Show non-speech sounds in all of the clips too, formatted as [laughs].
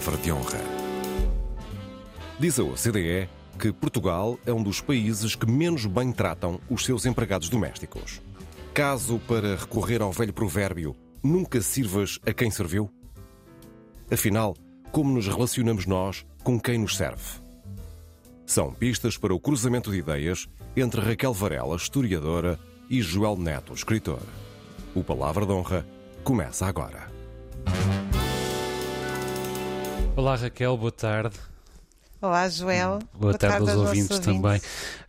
palavra de honra. Diz a OCDE que Portugal é um dos países que menos bem tratam os seus empregados domésticos. Caso para recorrer ao velho provérbio, nunca sirvas a quem serviu? Afinal, como nos relacionamos nós com quem nos serve? São pistas para o cruzamento de ideias entre Raquel Varela, historiadora, e Joel Neto, escritor. O Palavra de Honra começa agora. Olá Raquel, boa tarde. Olá Joel. Boa, boa tarde, tarde aos, ouvintes, ouvintes, também.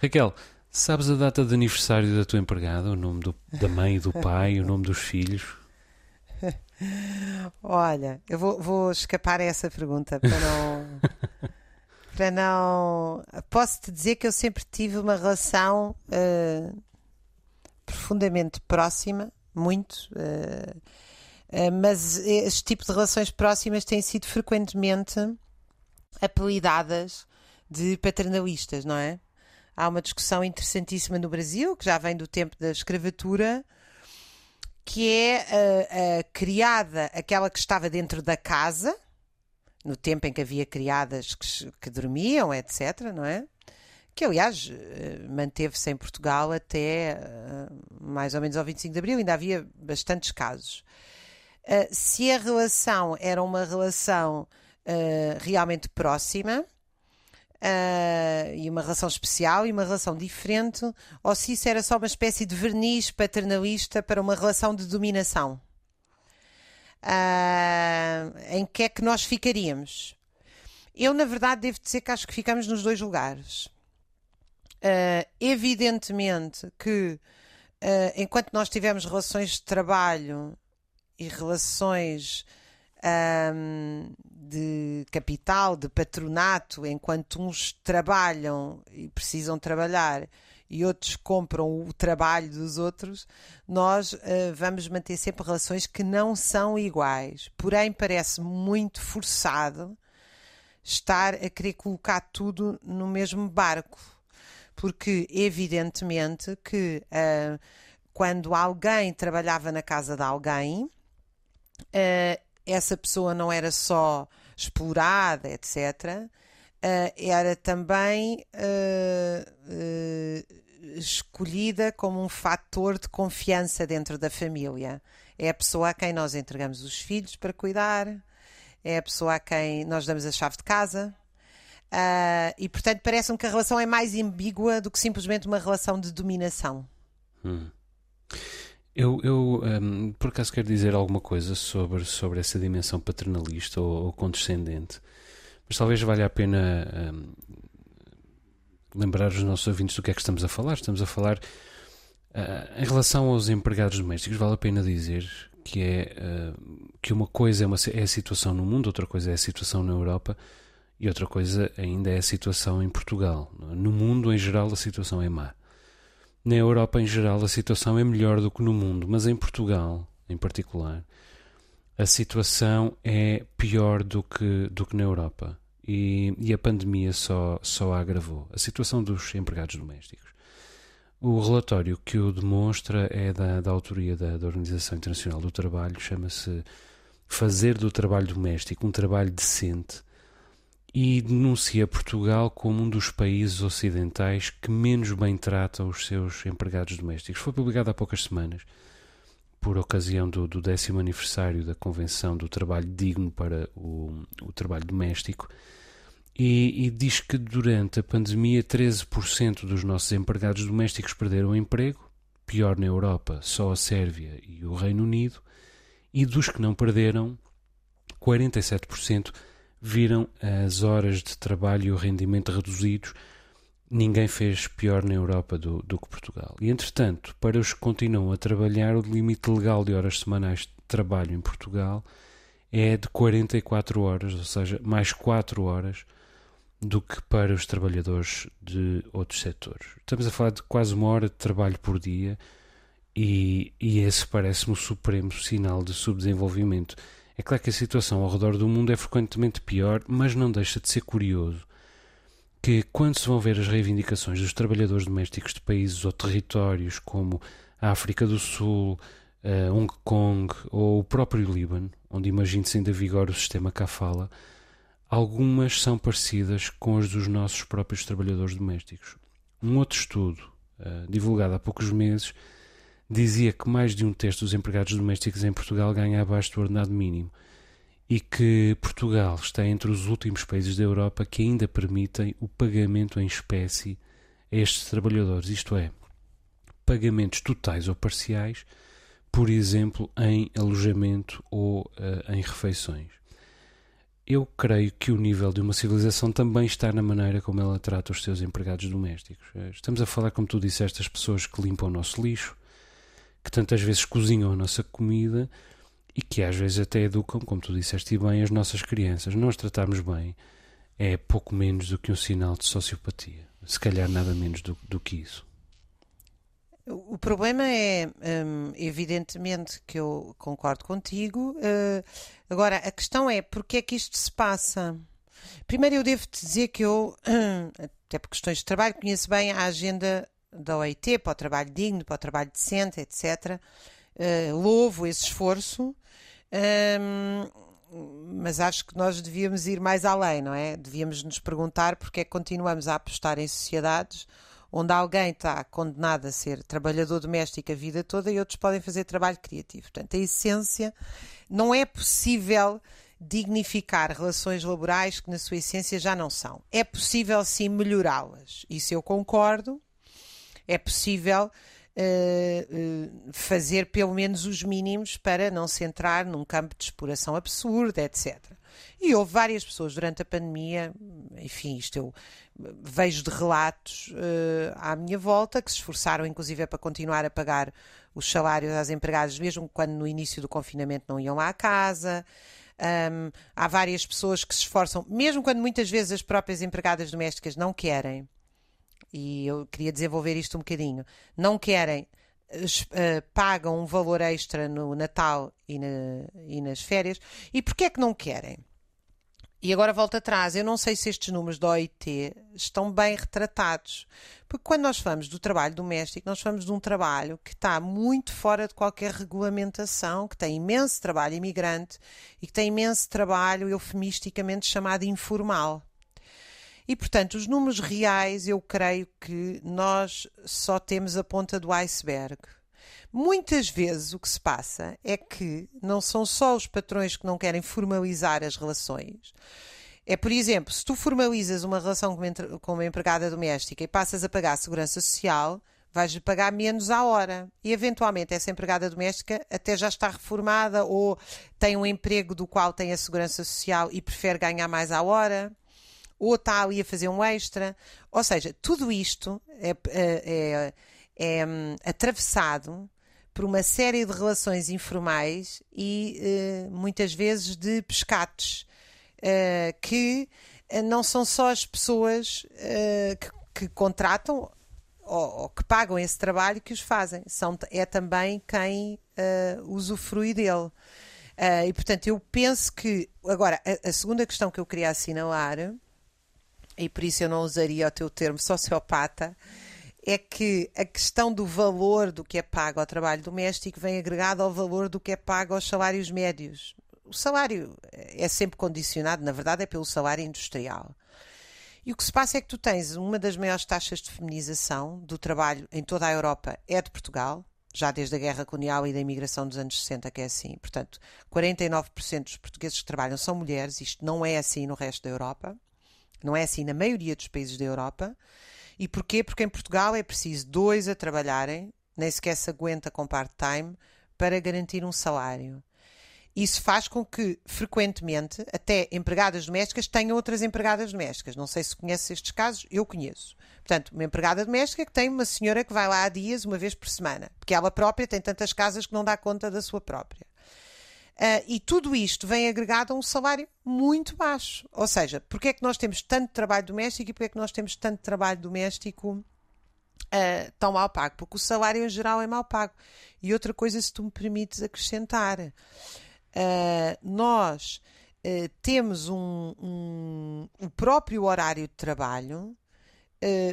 Raquel, sabes a data de aniversário da tua empregada? O nome do, da mãe e do pai, o nome dos filhos? [laughs] Olha, eu vou, vou escapar a essa pergunta para não. [laughs] para não. Posso te dizer que eu sempre tive uma relação uh, profundamente próxima, muito. Uh, mas este tipo de relações próximas têm sido frequentemente apelidadas de paternalistas, não é? Há uma discussão interessantíssima no Brasil, que já vem do tempo da escravatura, que é a, a criada, aquela que estava dentro da casa, no tempo em que havia criadas que, que dormiam, etc., não é? Que, aliás, eh, manteve-se em Portugal até eh, mais ou menos ao 25 de Abril, ainda havia bastantes casos. Eh, se a relação era uma relação realmente próxima, Uh, e uma relação especial e uma relação diferente, ou se isso era só uma espécie de verniz paternalista para uma relação de dominação. Uh, em que é que nós ficaríamos? Eu, na verdade, devo dizer que acho que ficamos nos dois lugares. Uh, evidentemente que, enquanto nós tivemos relações de trabalho e relações um, de capital, de patronato, enquanto uns trabalham e precisam trabalhar e outros compram o trabalho dos outros, nós uh, vamos manter sempre relações que não são iguais. Porém, parece muito forçado estar a querer colocar tudo no mesmo barco. Porque, evidentemente, que uh, quando alguém trabalhava na casa de alguém, uh, essa pessoa não era só explorada, etc., uh, eh, era também uh, uh, escolhida como um fator de confiança dentro da família. É a pessoa a quem nós entregamos os filhos para cuidar, é a pessoa a quem nós damos a chave de casa. e portanto parece-me que a relação é mais ambígua do que simplesmente uma relação de dominação. Hum. Eu, eu um, por acaso quero dizer alguma coisa sobre, sobre essa dimensão paternalista ou, ou condescendente, mas talvez valha a pena um, lembrar os nossos ouvintes do que é que estamos a falar. Estamos a falar uh, em relação aos empregados domésticos, vale a pena dizer que é uh, que uma coisa é, uma, é a situação no mundo, outra coisa é a situação na Europa e outra coisa ainda é a situação em Portugal. No mundo, em geral, a situação é má. Na Europa em geral a situação é melhor do que no mundo, mas em Portugal, em particular, a situação é pior do que, do que na Europa. E, e a pandemia só, só a agravou. A situação dos empregados domésticos. O relatório que o demonstra é da, da autoria da, da Organização Internacional do Trabalho, chama-se Fazer do Trabalho Doméstico um Trabalho Decente e denuncia Portugal como um dos países ocidentais que menos bem trata os seus empregados domésticos. Foi publicado há poucas semanas, por ocasião do, do décimo aniversário da Convenção do Trabalho Digno para o, o Trabalho Doméstico, e, e, diz que durante a pandemia 13% dos nossos empregados domésticos perderam o emprego, pior na Europa, só a Sérvia e o Reino Unido, e dos que não perderam, 47% viram as horas de trabalho e o rendimento reduzidos. Ninguém fez pior na Europa do, do que Portugal. E, entretanto, para os que continuam a trabalhar, o limite legal de horas semanais de trabalho em Portugal é de 44 horas, ou seja, mais 4 horas do que para os trabalhadores de outros setores. Estamos a falar de quase uma hora de trabalho por dia e, e esse parece-me o supremo sinal de subdesenvolvimento. É claro que a situação ao redor do mundo é frequentemente pior, mas não deixa de ser curioso que, quando se vão ver as reivindicações dos trabalhadores domésticos de países ou territórios como a África do Sul, Hong Kong ou o próprio Líbano, onde imagino-se ainda vigora o sistema Kafala, algumas são parecidas com as dos nossos próprios trabalhadores domésticos. Um outro estudo, uh, divulgado há poucos meses, dizia que mais de um terço dos empregados domésticos em Portugal ganha abaixo do ordenado mínimo e que Portugal está entre os últimos países da Europa que ainda permitem o pagamento em espécie a estes trabalhadores, isto é, pagamentos totais ou parciais, por exemplo, em alojamento ou uh, em refeições. Eu creio que o nível de uma civilização também está na maneira como ela trata os seus empregados domésticos. Eh, estamos a falar, como tu disseste, das pessoas que limpam o nosso lixo, que tantas vezes cozinham a nossa comida e que às vezes até educam, como tu disseste bem, as nossas crianças. Nós tratarmos bem é pouco menos do que um sinal de sociopatia. Se calhar nada menos do, do que isso. O problema é, um, evidentemente, que eu concordo contigo. Uh, agora, a questão é porque é que isto se passa? Primeiro, eu devo-te dizer que eu, [clears throat] até por questões de trabalho, conheço bem a agenda da OIT para o trabalho digno, para o trabalho decente, etc. Uh, louvo esse esforço, um, mas acho que nós devíamos ir mais além, não é? Devíamos nos perguntar porque é que continuamos a apostar em sociedades onde alguém está condenado a ser trabalhador doméstico a vida toda e outros podem fazer trabalho criativo. Portanto, a essência não é possível dignificar relações laborais que na sua essência já não são. É possível sim melhorá-las. Isso eu concordo é possível uh, uh, fazer pelo menos os mínimos para não se entrar num campo de exploração absurda, etc. E houve várias pessoas durante a pandemia, enfim, isto eu vejo de relatos uh, à minha volta, que se esforçaram inclusive para continuar a pagar os salários às empregadas, mesmo quando no início do confinamento não iam lá à casa. Um, há várias pessoas que se esforçam, mesmo quando muitas vezes as próprias empregadas domésticas não querem, e eu queria desenvolver isto um bocadinho, não querem, uh, pagam um valor extra no Natal e, na, e nas férias. E porquê é que não querem? E agora volto atrás, eu não sei se estes números da OIT estão bem retratados. Porque quando nós falamos do trabalho doméstico, nós falamos de um trabalho que está muito fora de qualquer regulamentação, que tem imenso trabalho imigrante e que tem imenso trabalho eufemisticamente chamado informal. E, portanto, os números reais, eu creio que nós só temos a ponta do iceberg. Muitas vezes o que se passa é que não são só os patrões que não querem formalizar as relações. É, por exemplo, se tu formalizas uma relação com uma empregada doméstica e passas a pagar a segurança social, vais-lhe pagar menos à hora. E eventualmente essa empregada doméstica até já está reformada ou tem um emprego do qual tem a segurança social e prefere ganhar mais à hora ou está ali a fazer um extra. Ou seja, tudo isto é, é, é, é hum, atravessado por uma série de relações informais e uh, muitas vezes de pescates, uh, que uh, não são só as pessoas que, que, contratam ou, ou, que pagam esse trabalho que os fazem, são, é também quem usufrui dele. e portanto, eu penso que. Agora, a, a segunda questão que eu queria assinalar e por isso eu não usaria o teu termo sociopata, é que a questão do valor do que é pago ao trabalho doméstico vem agregado ao valor do que é pago aos salários médios. O salário é sempre condicionado, na verdade, é pelo salário industrial. E o que se passa é que tu tens uma das maiores taxas de feminização do trabalho em toda a Europa é de Portugal, já desde a guerra colonial e da imigração dos anos 60, que é assim. Portanto, 49% dos portugueses que trabalham são mulheres, isto não é assim no resto da Europa. Não é assim na maioria dos países da Europa. E porquê? Porque em Portugal é preciso dois a trabalharem, nem sequer se aguenta com part-time, para garantir um salário. Isso faz com que, frequentemente, até empregadas domésticas tenham outras empregadas domésticas. Não sei se conheces estes casos, eu conheço. Portanto, uma empregada doméstica que tem uma senhora que vai lá há dias, uma vez por semana, porque ela própria tem tantas casas que não dá conta da sua própria. Uh, e tudo isto vem agregado a um salário muito baixo. Ou seja, porque é que nós temos tanto trabalho doméstico e porque é que nós temos tanto trabalho doméstico uh, tão mal pago? Porque o salário em geral é mal pago. E outra coisa, se tu me permites acrescentar, uh, nós temos um, um, o próprio horário de trabalho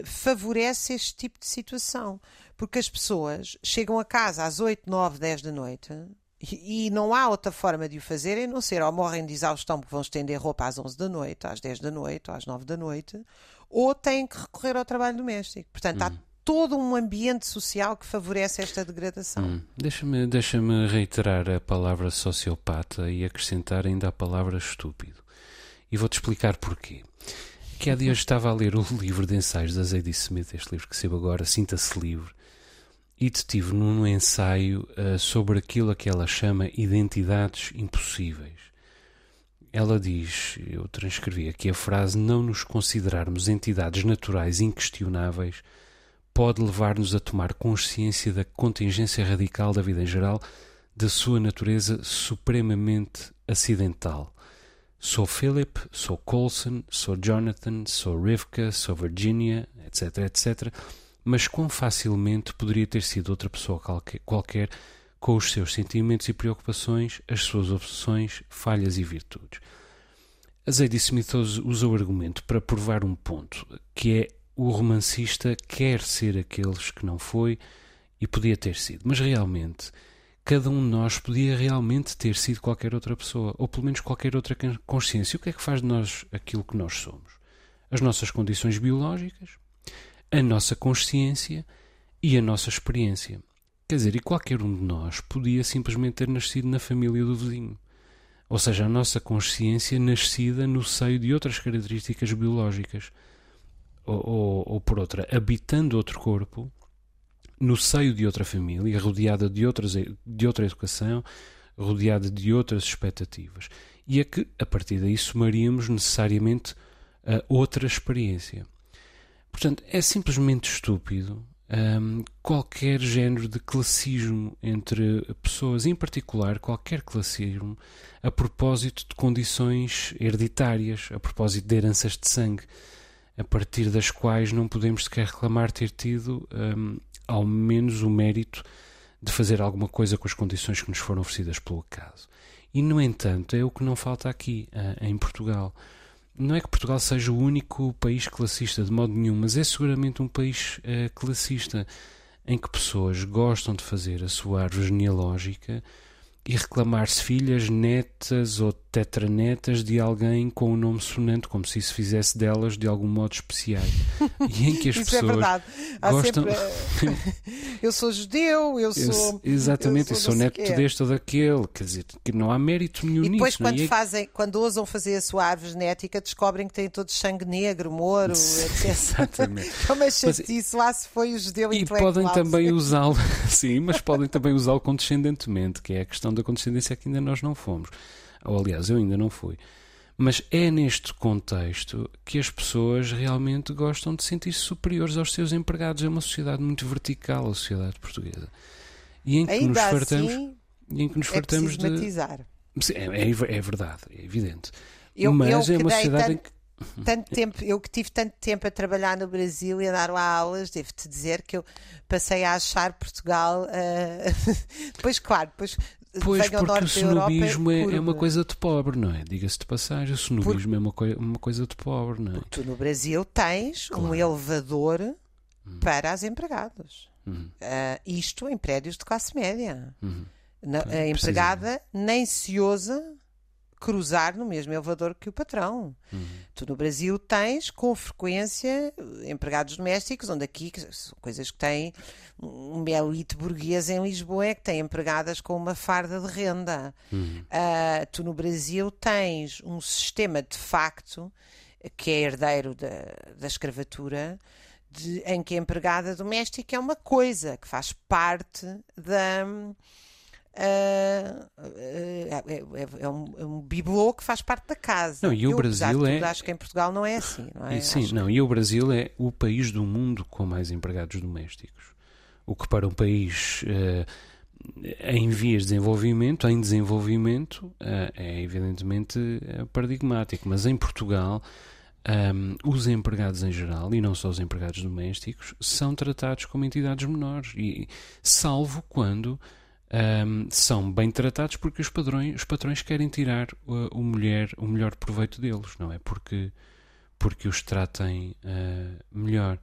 favorece este tipo de situação. Porque as pessoas chegam a casa às 8, 9, 10 da noite E, não há outra forma de o fazerem, a não ser ou morrem de exaustão porque vão estender roupa às 11 da noite, às 10 da noite, ou às 9 da noite, ou têm que recorrer ao trabalho doméstico. Portanto, há todo um ambiente social que favorece esta degradação. Hum. Deixa-me deixa reiterar a palavra sociopata e acrescentar ainda a palavra estúpido. E vou-te explicar porquê. Que há dias [laughs] estava a ler o livro de ensaios da Zadie Smith, este livro que saiu agora, Sinta-se Livre, e detive num ensaio uh, sobre aquilo a que ela chama identidades impossíveis. Ela diz, eu transcrevi aqui a frase, não nos considerarmos entidades naturais inquestionáveis pode levar-nos a tomar consciência da contingência radical da vida em geral, da sua natureza supremamente acidental. Sou Philip, sou Colson, sou Jonathan, sou Rivka, sou Virginia, etc, etc mas quão facilmente poderia ter sido outra pessoa qualquer com os seus sentimentos e preocupações, as suas obsessões, falhas e virtudes. A Zadie Smith usa o argumento para provar um ponto, que é o romancista quer ser aqueles que não foi e podia ter sido, mas realmente cada um de nós podia realmente ter sido qualquer outra pessoa, ou pelo menos qualquer outra consciência. O que é que faz de nós aquilo que nós somos? As nossas condições biológicas, a nossa consciência e a nossa experiência. Quer dizer, e qualquer um de nós podia simplesmente ter nascido na família do vizinho. Ou seja, a nossa consciência nascida no seio de outras características biológicas. Ou, ou, ou por outra, habitando outro corpo, no seio de outra família, rodeada de, outras, de outra educação, rodeada de outras expectativas. E a que, a partir daí, somaríamos necessariamente a outra experiência. Portanto, é simplesmente estúpido um, qualquer género de classismo entre pessoas, em particular qualquer classismo, a propósito de condições hereditárias, a propósito de heranças de sangue, a partir das quais não podemos sequer reclamar ter tido um, ao menos o mérito de fazer alguma coisa com as condições que nos foram oferecidas pelo acaso. E, no entanto, é o que não falta aqui, uh, em Portugal não é que Portugal seja o único país classista, de modo nenhum, mas é seguramente um país uh, classista em que pessoas gostam de fazer a sua árvore genealógica e reclamar-se filhas, netas ou tetranetas de alguém com um nome sonante, como se isso fizesse delas de algum modo especiais. E em que as [laughs] isso é pessoas é verdade. Há gostam. Sempre, [laughs] eu sou judeu, eu sou. Eu, exatamente, eu sou, eu sou neto deste ou daquele. Quer dizer, que não há mérito nenhum e depois, nisso. É quando, fazem, quando ousam fazer a sua árvore genética, descobrem que têm todos sangue negro, moro, [laughs] etc. Exatamente. Como é chatice, lá se foi o judeu E podem também usá-lo, sim, mas podem também usá-lo condescendentemente, que é a questão da condescendência que ainda nós não fomos. Ou aliás, eu ainda não fui. Mas é neste contexto que as pessoas realmente gostam de sentir-se superiores aos seus empregados. É uma sociedade muito vertical, a sociedade portuguesa. E em que ainda nos fartamos, assim, e em que nos é fartamos de. É, é, é, verdade, é evidente. Eu, Mas eu é uma sociedade tanto, em que. tanto tempo, eu que tive tanto tempo a trabalhar no Brasil e a dar lá aulas, devo-te dizer que eu passei a achar Portugal. Uh... [laughs] depois, claro, depois Pois, porque o snobismo é, é, uma coisa de pobre, não é? Diga-se de passagem, o snobismo é uma, coi uma coisa de pobre, não é? Porque tu no Brasil tens claro. um elevador Hum. para as empregadas. Uhum. Uh, isto em prédios de classe média. Uhum. Na, a empregada nem se ousa cruzar no mesmo elevador que o patrão. Uhum. Tu no Brasil tens com frequência empregados domésticos, onde aqui coisas que têm uma elite burguesa em Lisboa é que tem empregadas com uma farda de renda. Uhum. Uh, tu no Brasil tens um sistema de facto que é herdeiro da, da escravatura. De, em que a empregada doméstica é uma coisa que faz parte da, é, é, é, um, é, um, bibelô que faz parte da casa. Não, e o Eu, Brasil é. Acho que em Portugal não é assim, não é? E, sim, acho não, que... e o Brasil é o país do mundo com mais empregados domésticos. O que para um país uh, em vias de desenvolvimento, em desenvolvimento, é evidentemente paradigmático. Mas em Portugal. Os empregados em geral, e não só os empregados domésticos, são tratados como entidades menores, e, salvo quando um, são bem tratados porque os, padrões, os patrões querem tirar o, o, mulher, o melhor proveito deles, não é? Porque, porque os tratem uh, melhor.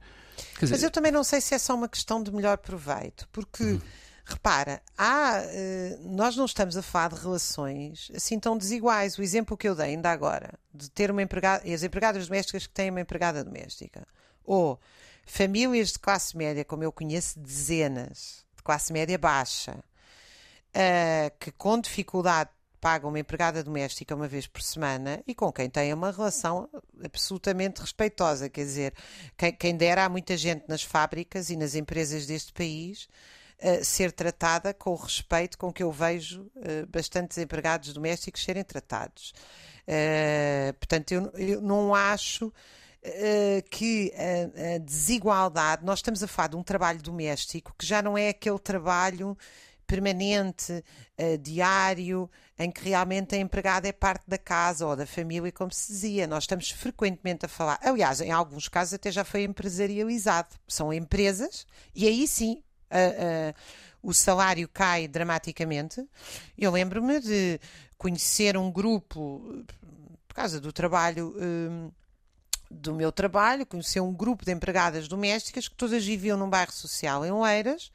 Dizer, Mas eu também não sei se é só uma questão de melhor proveito, porque. Hum. Repara, há, uh, nós não estamos a falar de relações assim tão desiguais. O exemplo que eu dei ainda agora, de ter uma empregada, as empregadas domésticas que têm uma empregada doméstica, ou famílias de classe média, como eu conheço dezenas, de classe média baixa, uh, que com dificuldade pagam uma empregada doméstica uma vez por semana e com quem têm uma relação absolutamente respeitosa. Quer dizer, quem, quem dera há muita gente nas fábricas e nas empresas deste país uh, ser tratada com o respeito com que eu vejo uh, bastantes empregados domésticos serem tratados. Uh, portanto, eu, eu não acho que a, a, desigualdade, nós estamos a falar de um trabalho doméstico que já não é aquele trabalho permanente, uh, diário, em que realmente a empregada é parte da casa ou da família, como se dizia. Nós estamos frequentemente a falar. Aliás, em alguns casos até já foi empresarializado. São empresas, e aí sim. Uh, o salário cai dramaticamente. Eu lembro-me de conhecer um grupo, por causa do trabalho do meu trabalho, conhecer um grupo de empregadas domésticas que todas viviam num bairro social em Oeiras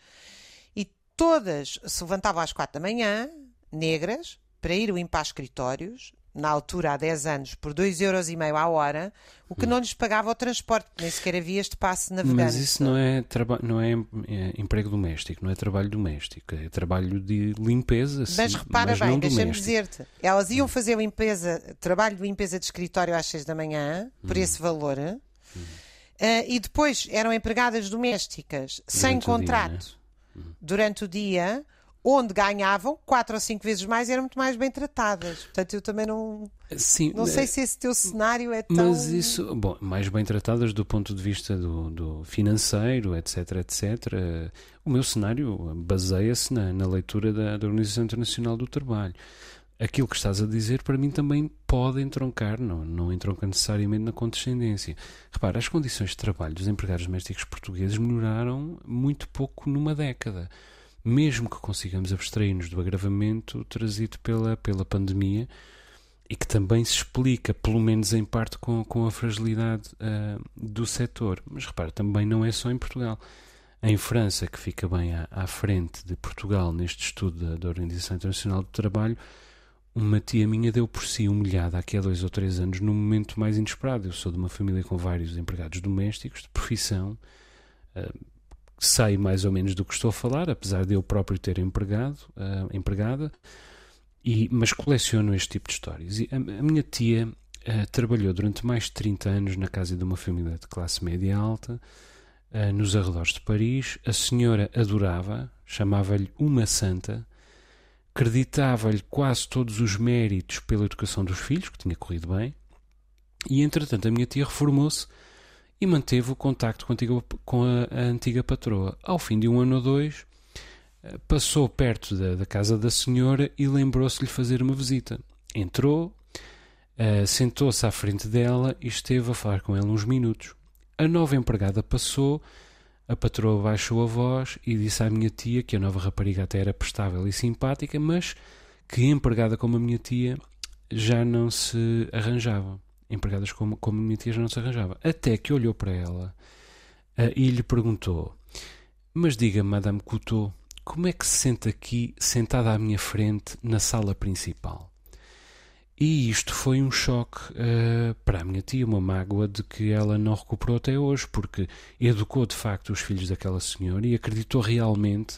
todas se levantavam às quatro da manhã, negras, para ir limpar escritórios, na altura há 10 anos, por 2,5€ à hora, o que hum. não lhes pagava o transporte, nem sequer havia este passe navegante. Mas isso não é, não é, é, emprego doméstico, não é trabalho doméstico, é trabalho de limpeza. Sim, mas repara mas bem, deixa-me dizer-te, elas iam fazer limpeza, trabalho de limpeza de escritório às 6 da manhã, por hum. esse valor, hum. uh, e depois eram empregadas domésticas, Durante sem contrato. Durante o dia, onde ganhavam quatro ou cinco vezes mais e eram muito mais bem tratadas. Portanto, eu também não. Sim, não sei se esse teu cenário é tão. Mas isso, bom, mais bem tratadas do ponto de vista do, do financeiro, etc, etc. O meu cenário baseia-se na, na, leitura da, da Organização Internacional do Trabalho. Aquilo que estás a dizer, para mim, também pode entroncar, não, não entronca necessariamente na condescendência. Repara, as condições de trabalho dos empregados domésticos portugueses melhoraram muito pouco numa década. Mesmo que consigamos abstrair-nos do agravamento trazido pela, pela pandemia e que também se explica, pelo menos em parte, com, com a fragilidade uh, do setor. Mas repara, também não é só em Portugal. Em França, que fica bem à, à frente de Portugal neste estudo da, da Organização Internacional do Trabalho, uma tia minha deu por si humilhada aqui há dois ou três anos num momento mais inesperado. Eu sou de uma família com vários empregados domésticos de profissão, uh, sei mais ou menos do que estou a falar, apesar de eu próprio ter empregado, uh, empregada, e, mas coleciono este tipo de histórias. E a, a minha tia uh, trabalhou durante mais de 30 anos na casa de uma família de classe média alta, nos arredores de Paris. A senhora adorava, chamava-lhe uma santa acreditava-lhe quase todos os méritos pela educação dos filhos, que tinha corrido bem, e entretanto a minha tia reformou-se e manteve o contacto com a, antiga, com a, a antiga patroa. Ao fim de um ano ou dois, eh, passou perto da, da casa da senhora e lembrou-se-lhe fazer uma visita. Entrou, uh, sentou-se à frente dela e esteve a falar com ela uns minutos. A nova empregada passou a patroa baixou a voz e disse à minha tia que a nova rapariga até era prestável e simpática, mas que empregada como a minha tia já não se arranjava. Empregadas como, como a minha tia já não se arranjava. Até que olhou para ela uh, e lhe perguntou: Mas diga, Madame Couteau, como é que se sente aqui, sentada à minha frente, na sala principal? E isto foi um choque uh, para a minha tia, uma mágoa de que ela não recuperou até hoje, porque educou de facto os filhos daquela senhora e acreditou realmente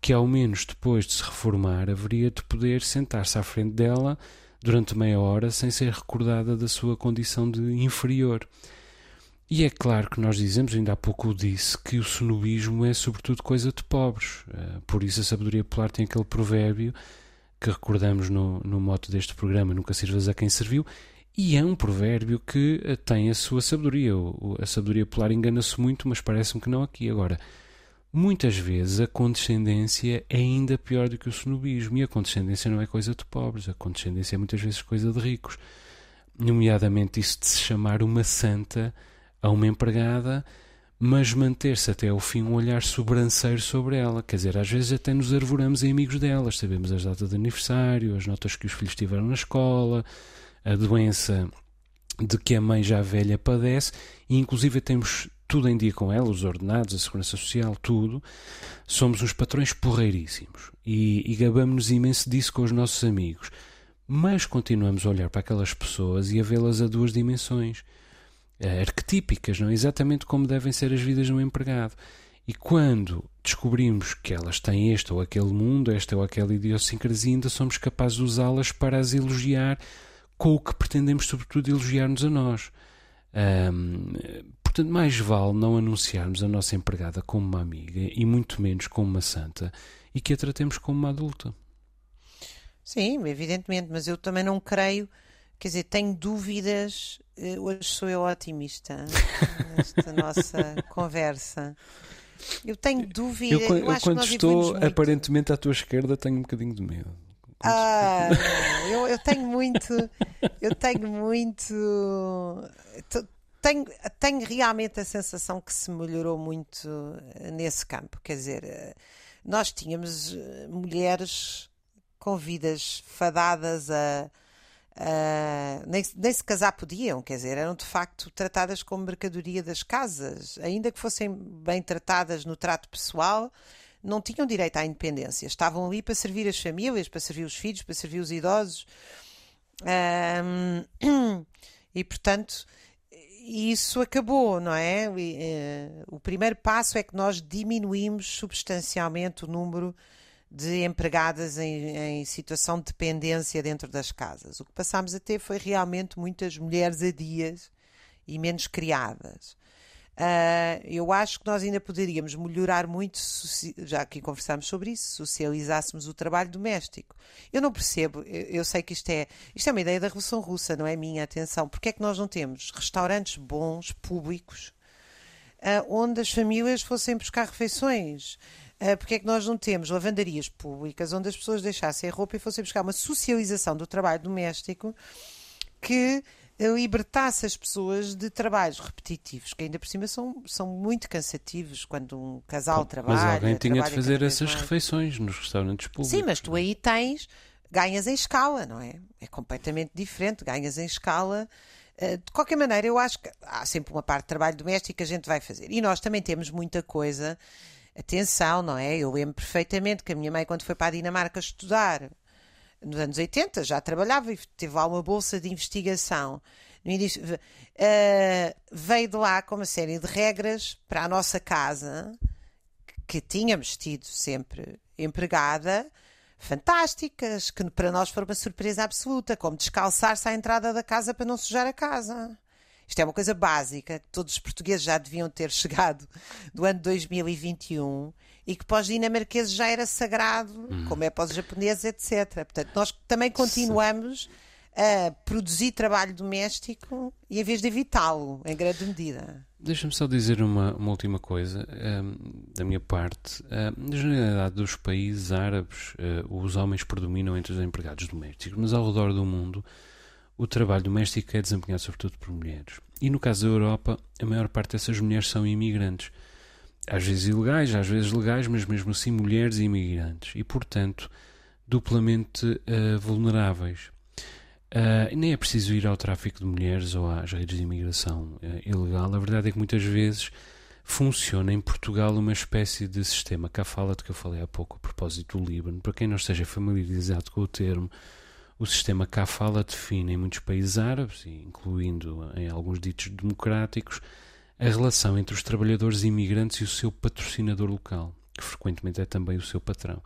que, ao menos depois de se reformar, haveria de poder sentar-se à frente dela durante meia hora sem ser recordada da sua condição de inferior. E é claro que nós dizemos, ainda há pouco o disse, que o sonobismo é sobretudo coisa de pobres. Uh, por isso a sabedoria popular tem aquele provérbio que recordamos no, no moto deste programa, nunca sirvas a quem serviu, e é um provérbio que eh, tem a sua sabedoria. A sabedoria polar engana-se muito, mas parece-me que não aqui. Agora, muitas vezes a condescendência é ainda pior do que o snobismo, e a condescendência não é coisa de pobres, a condescendência é muitas vezes coisa de ricos. Nomeadamente isso de se chamar uma santa a uma empregada mas manter-se até ao fim um olhar sobranceiro sobre ela. Quer dizer, às vezes até nos arvoramos em amigos delas, sabemos as datas de aniversário, as notas que os filhos tiveram na escola, a doença de que a mãe já velha padece, e inclusive temos tudo em dia com ela, os ordenados, a segurança social, tudo, somos uns patrões porreiríssimos. E, e gabamos-nos imenso disso com os nossos amigos. Mas continuamos a olhar para aquelas pessoas e a vê-las a duas dimensões, arquetípicas, não é? exatamente como devem ser as vidas de um empregado. E quando descobrimos que elas têm este ou aquele mundo, esta ou aquela idiosincrasia, ainda somos capazes de usá-las para as elogiar com o que pretendemos, sobretudo, elogiar-nos a nós. Portanto, mais vale não anunciarmos a nossa empregada como uma amiga e muito menos como uma santa e que a tratemos como uma adulta. Sim, evidentemente, mas eu também não creio, quer dizer, tenho dúvidas. Eh, hoje sou eu otimista nesta nossa [laughs] conversa. Eu tenho dúvida. Eu, eu, eu quando estou aparentemente à tua esquerda, tenho um bocadinho de medo. Ah, eu, eu tenho muito. Eu tenho muito. Tenho, tenho realmente a sensação que se melhorou muito eh, nesse campo. Quer dizer, eh, nós tínhamos mulheres com vidas fadadas a Uh, nem, nem, se casar podiam, quer dizer, eram de facto tratadas como mercadoria das casas, ainda que fossem bem tratadas no trato pessoal, não tinham direito à independência. Estavam ali para servir as famílias, para servir os filhos, para servir os idosos. Um, [clears throat] e portanto, isso acabou, não é? Eh, o primeiro passo é que nós diminuímos substancialmente o número de empregadas em, em, situação de dependência dentro das casas. O que passámos a ter foi realmente muitas mulheres a dias e menos criadas. Uh, eu acho que nós ainda poderíamos melhorar muito, já aqui conversámos sobre isso, socializássemos o trabalho doméstico. Eu não percebo, eu, eu, sei que isto é, isto é uma ideia da Revolução Russa, não é minha atenção. Porque é que nós não temos restaurantes bons, públicos, uh, onde as famílias fossem buscar refeições? Uh, porque é que nós não temos lavandarias públicas onde as pessoas deixassem a roupa e fossem buscar uma socialização do trabalho doméstico que libertasse as pessoas de trabalhos repetitivos, que ainda por cima são, são muito cansativos quando um casal trabalha. Mas alguém tinha de fazer essas mais. refeições nos restaurantes públicos. Sim, mas tu aí tens, ganhas em escala, não é? É completamente diferente, ganhas em escala. Eh, de qualquer maneira, eu acho que há sempre uma parte de trabalho doméstico que a gente vai fazer. E nós também temos muita coisa. Atenção, não é? Eu lembro perfeitamente que a minha mãe, quando foi para a Dinamarca estudar, nos anos 80 já trabalhava e teve lá uma bolsa de investigação. No início, uh, veio de lá com uma série de regras para a nossa casa, que tínhamos tido sempre empregada, fantásticas, que para nós foram uma surpresa absoluta, como descalçar-se à entrada da casa para não sujar a casa. Isto é uma coisa básica, todos os portugueses já deviam ter chegado do ano 2021 e que para os dinamarqueses já era sagrado, hum. como é para os japoneses, etc. Portanto, nós também continuamos a produzir trabalho doméstico e em vez de evitá-lo, em grande medida. Deixa-me só dizer uma, uma última coisa um, da minha parte. Um, na generalidade dos países árabes, uh, os homens predominam entre os empregados domésticos, mas ao redor do mundo o trabalho doméstico é desempenhado sobretudo por mulheres. E no caso da Europa, a maior parte dessas mulheres são imigrantes às vezes ilegais, às vezes legais, mas mesmo assim mulheres e imigrantes, e portanto duplamente uh, vulneráveis. Uh, nem é preciso ir ao tráfico de mulheres ou às redes de imigração uh, ilegal. A verdade é que muitas vezes funciona em Portugal uma espécie de sistema fala de que eu falei há pouco a propósito do Líbano. Para quem não esteja familiarizado com o termo, o sistema fala define em muitos países árabes, incluindo em alguns ditos democráticos, a relação entre os trabalhadores imigrantes e o seu patrocinador local, que frequentemente é também o seu patrão.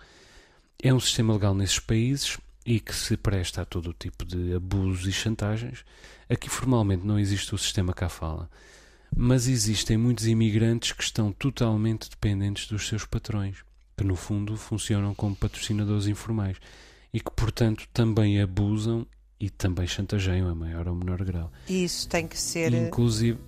É um sistema legal nesses países e que se presta a todo tipo de abusos e chantagens. Aqui formalmente não existe o sistema fala, mas existem muitos imigrantes que estão totalmente dependentes dos seus patrões, que no fundo funcionam como patrocinadores informais e que, portanto, também abusam e também chantageiam a maior ou menor grau. Isso tem que ser. Inclusive,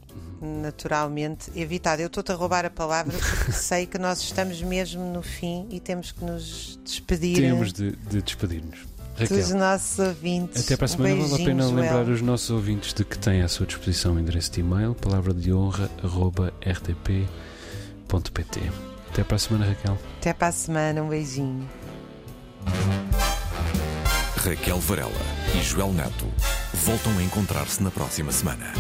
naturalmente evitado. Eu estou-te a roubar a palavra porque [laughs] sei que nós estamos mesmo no fim e temos que nos despedir. Temos de, de despedir-nos. Dos nossos ouvintes. Até para a semana. Vale a pena Joel. lembrar os nossos ouvintes de que têm à sua disposição o endereço de e-mail, palavra de honra, rtp.pt. Até para a semana, Raquel. Até para a semana. Um beijinho. Raquel Varela e Joel Neto voltam a encontrar-se na próxima semana.